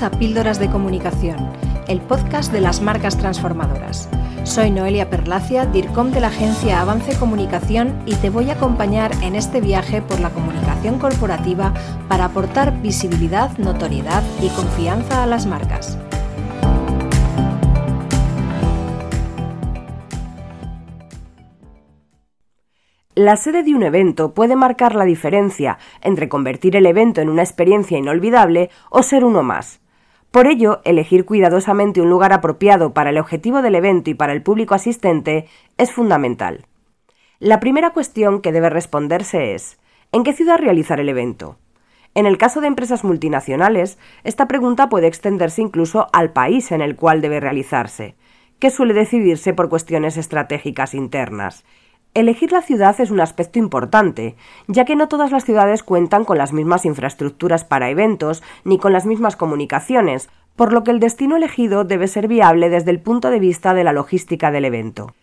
A Píldoras de Comunicación, el podcast de las marcas transformadoras. Soy Noelia Perlacia, DIRCOM de la agencia Avance Comunicación y te voy a acompañar en este viaje por la comunicación corporativa para aportar visibilidad, notoriedad y confianza a las marcas. La sede de un evento puede marcar la diferencia entre convertir el evento en una experiencia inolvidable o ser uno más. Por ello, elegir cuidadosamente un lugar apropiado para el objetivo del evento y para el público asistente es fundamental. La primera cuestión que debe responderse es ¿en qué ciudad realizar el evento? En el caso de empresas multinacionales, esta pregunta puede extenderse incluso al país en el cual debe realizarse, que suele decidirse por cuestiones estratégicas internas, Elegir la ciudad es un aspecto importante, ya que no todas las ciudades cuentan con las mismas infraestructuras para eventos ni con las mismas comunicaciones, por lo que el destino elegido debe ser viable desde el punto de vista de la logística del evento.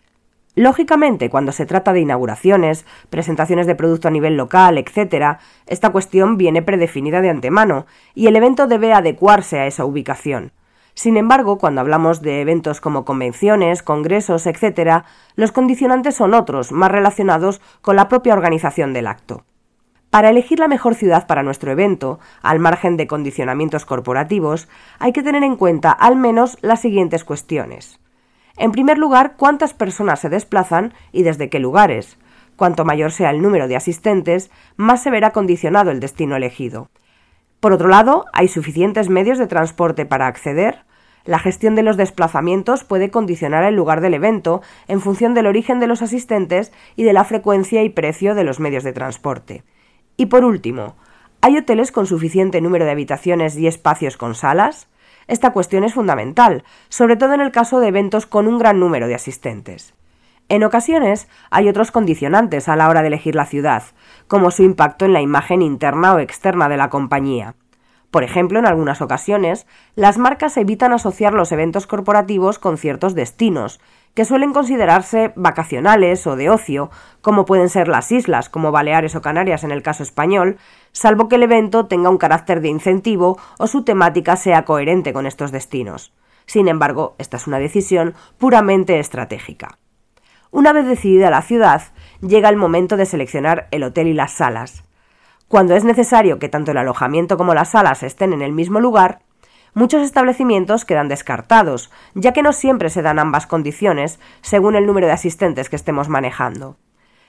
Lógicamente, cuando se trata de inauguraciones, presentaciones de producto a nivel local, etc., esta cuestión viene predefinida de antemano, y el evento debe adecuarse a esa ubicación. Sin embargo, cuando hablamos de eventos como convenciones, congresos, etc., los condicionantes son otros, más relacionados con la propia organización del acto. Para elegir la mejor ciudad para nuestro evento, al margen de condicionamientos corporativos, hay que tener en cuenta al menos las siguientes cuestiones. En primer lugar, cuántas personas se desplazan y desde qué lugares. Cuanto mayor sea el número de asistentes, más se verá condicionado el destino elegido. Por otro lado, hay suficientes medios de transporte para acceder, la gestión de los desplazamientos puede condicionar el lugar del evento en función del origen de los asistentes y de la frecuencia y precio de los medios de transporte. Y por último, ¿hay hoteles con suficiente número de habitaciones y espacios con salas? Esta cuestión es fundamental, sobre todo en el caso de eventos con un gran número de asistentes. En ocasiones hay otros condicionantes a la hora de elegir la ciudad, como su impacto en la imagen interna o externa de la compañía. Por ejemplo, en algunas ocasiones, las marcas evitan asociar los eventos corporativos con ciertos destinos, que suelen considerarse vacacionales o de ocio, como pueden ser las islas, como Baleares o Canarias en el caso español, salvo que el evento tenga un carácter de incentivo o su temática sea coherente con estos destinos. Sin embargo, esta es una decisión puramente estratégica. Una vez decidida la ciudad, llega el momento de seleccionar el hotel y las salas. Cuando es necesario que tanto el alojamiento como las salas estén en el mismo lugar, muchos establecimientos quedan descartados, ya que no siempre se dan ambas condiciones según el número de asistentes que estemos manejando.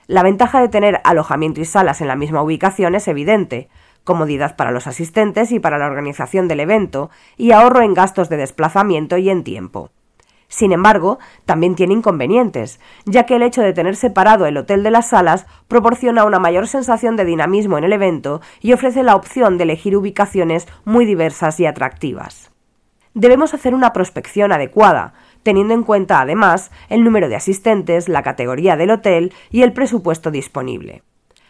La ventaja de tener alojamiento y salas en la misma ubicación es evidente, comodidad para los asistentes y para la organización del evento, y ahorro en gastos de desplazamiento y en tiempo. Sin embargo, también tiene inconvenientes, ya que el hecho de tener separado el hotel de las salas proporciona una mayor sensación de dinamismo en el evento y ofrece la opción de elegir ubicaciones muy diversas y atractivas. Debemos hacer una prospección adecuada, teniendo en cuenta además el número de asistentes, la categoría del hotel y el presupuesto disponible.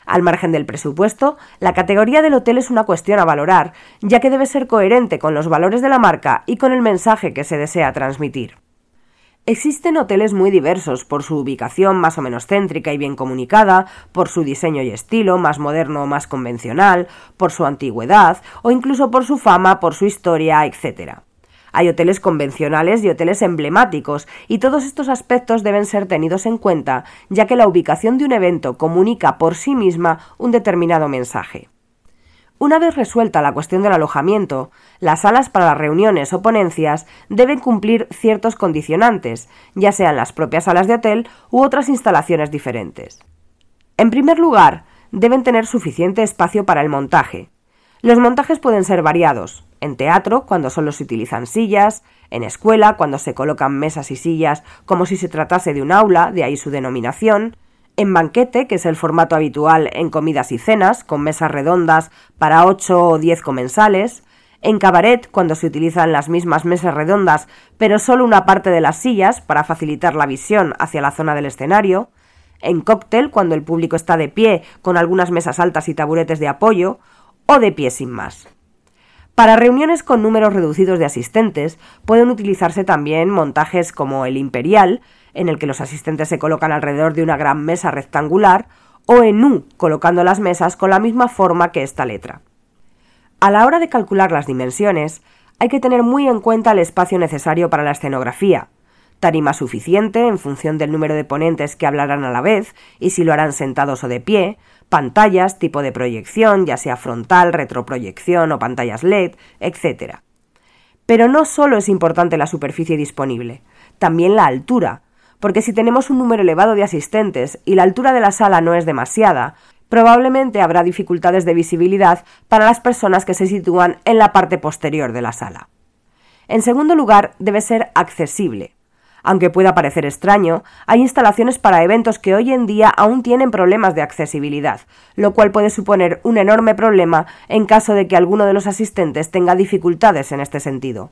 Al margen del presupuesto, la categoría del hotel es una cuestión a valorar, ya que debe ser coherente con los valores de la marca y con el mensaje que se desea transmitir. Existen hoteles muy diversos por su ubicación más o menos céntrica y bien comunicada, por su diseño y estilo más moderno o más convencional, por su antigüedad o incluso por su fama, por su historia, etc. Hay hoteles convencionales y hoteles emblemáticos, y todos estos aspectos deben ser tenidos en cuenta, ya que la ubicación de un evento comunica por sí misma un determinado mensaje. Una vez resuelta la cuestión del alojamiento, las salas para las reuniones o ponencias deben cumplir ciertos condicionantes, ya sean las propias salas de hotel u otras instalaciones diferentes. En primer lugar, deben tener suficiente espacio para el montaje. Los montajes pueden ser variados. En teatro, cuando solo se utilizan sillas, en escuela, cuando se colocan mesas y sillas como si se tratase de un aula, de ahí su denominación, en banquete, que es el formato habitual en comidas y cenas, con mesas redondas para 8 o 10 comensales, en cabaret, cuando se utilizan las mismas mesas redondas, pero solo una parte de las sillas para facilitar la visión hacia la zona del escenario, en cóctel, cuando el público está de pie, con algunas mesas altas y taburetes de apoyo, o de pie sin más. Para reuniones con números reducidos de asistentes, pueden utilizarse también montajes como el imperial, en el que los asistentes se colocan alrededor de una gran mesa rectangular, o en U, colocando las mesas con la misma forma que esta letra. A la hora de calcular las dimensiones, hay que tener muy en cuenta el espacio necesario para la escenografía, tarima suficiente en función del número de ponentes que hablarán a la vez y si lo harán sentados o de pie, pantallas, tipo de proyección, ya sea frontal, retroproyección o pantallas LED, etc. Pero no solo es importante la superficie disponible, también la altura, porque si tenemos un número elevado de asistentes y la altura de la sala no es demasiada, probablemente habrá dificultades de visibilidad para las personas que se sitúan en la parte posterior de la sala. En segundo lugar, debe ser accesible. Aunque pueda parecer extraño, hay instalaciones para eventos que hoy en día aún tienen problemas de accesibilidad, lo cual puede suponer un enorme problema en caso de que alguno de los asistentes tenga dificultades en este sentido.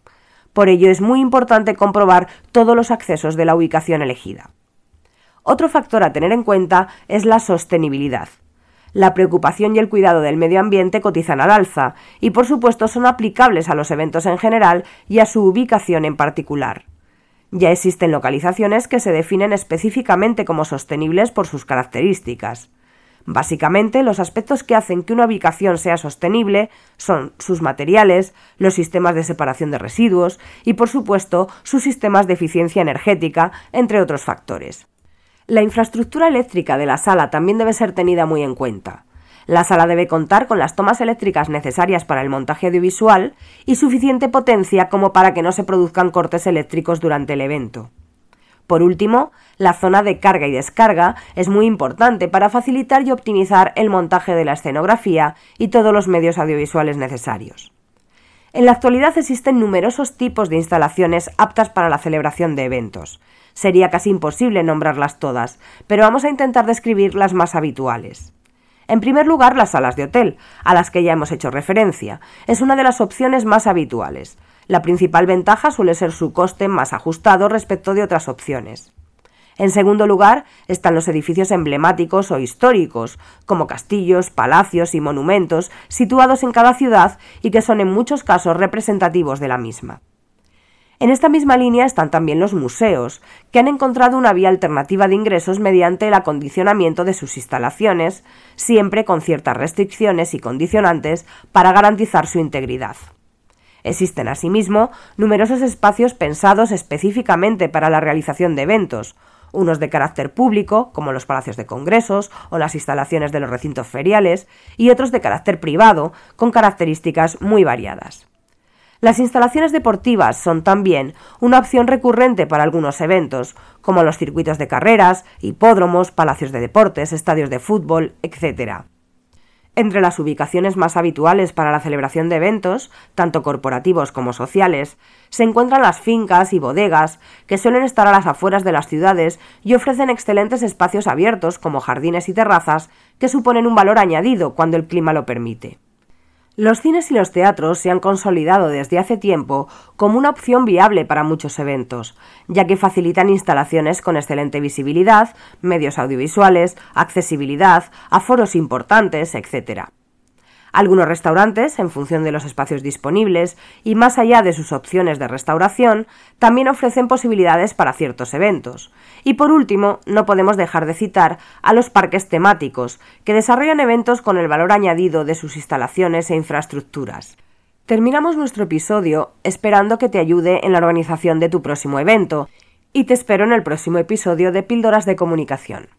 Por ello es muy importante comprobar todos los accesos de la ubicación elegida. Otro factor a tener en cuenta es la sostenibilidad. La preocupación y el cuidado del medio ambiente cotizan al alza y por supuesto son aplicables a los eventos en general y a su ubicación en particular. Ya existen localizaciones que se definen específicamente como sostenibles por sus características. Básicamente, los aspectos que hacen que una ubicación sea sostenible son sus materiales, los sistemas de separación de residuos y, por supuesto, sus sistemas de eficiencia energética, entre otros factores. La infraestructura eléctrica de la sala también debe ser tenida muy en cuenta. La sala debe contar con las tomas eléctricas necesarias para el montaje audiovisual y suficiente potencia como para que no se produzcan cortes eléctricos durante el evento. Por último, la zona de carga y descarga es muy importante para facilitar y optimizar el montaje de la escenografía y todos los medios audiovisuales necesarios. En la actualidad existen numerosos tipos de instalaciones aptas para la celebración de eventos, Sería casi imposible nombrarlas todas, pero vamos a intentar describir las más habituales. En primer lugar, las salas de hotel, a las que ya hemos hecho referencia. Es una de las opciones más habituales. La principal ventaja suele ser su coste más ajustado respecto de otras opciones. En segundo lugar, están los edificios emblemáticos o históricos, como castillos, palacios y monumentos situados en cada ciudad y que son en muchos casos representativos de la misma. En esta misma línea están también los museos, que han encontrado una vía alternativa de ingresos mediante el acondicionamiento de sus instalaciones, siempre con ciertas restricciones y condicionantes para garantizar su integridad. Existen asimismo numerosos espacios pensados específicamente para la realización de eventos, unos de carácter público, como los palacios de congresos o las instalaciones de los recintos feriales, y otros de carácter privado, con características muy variadas. Las instalaciones deportivas son también una opción recurrente para algunos eventos, como los circuitos de carreras, hipódromos, palacios de deportes, estadios de fútbol, etc. Entre las ubicaciones más habituales para la celebración de eventos, tanto corporativos como sociales, se encuentran las fincas y bodegas, que suelen estar a las afueras de las ciudades y ofrecen excelentes espacios abiertos como jardines y terrazas que suponen un valor añadido cuando el clima lo permite. Los cines y los teatros se han consolidado desde hace tiempo como una opción viable para muchos eventos, ya que facilitan instalaciones con excelente visibilidad, medios audiovisuales, accesibilidad, aforos importantes, etc. Algunos restaurantes, en función de los espacios disponibles y más allá de sus opciones de restauración, también ofrecen posibilidades para ciertos eventos. Y por último, no podemos dejar de citar a los parques temáticos, que desarrollan eventos con el valor añadido de sus instalaciones e infraestructuras. Terminamos nuestro episodio esperando que te ayude en la organización de tu próximo evento, y te espero en el próximo episodio de Píldoras de Comunicación.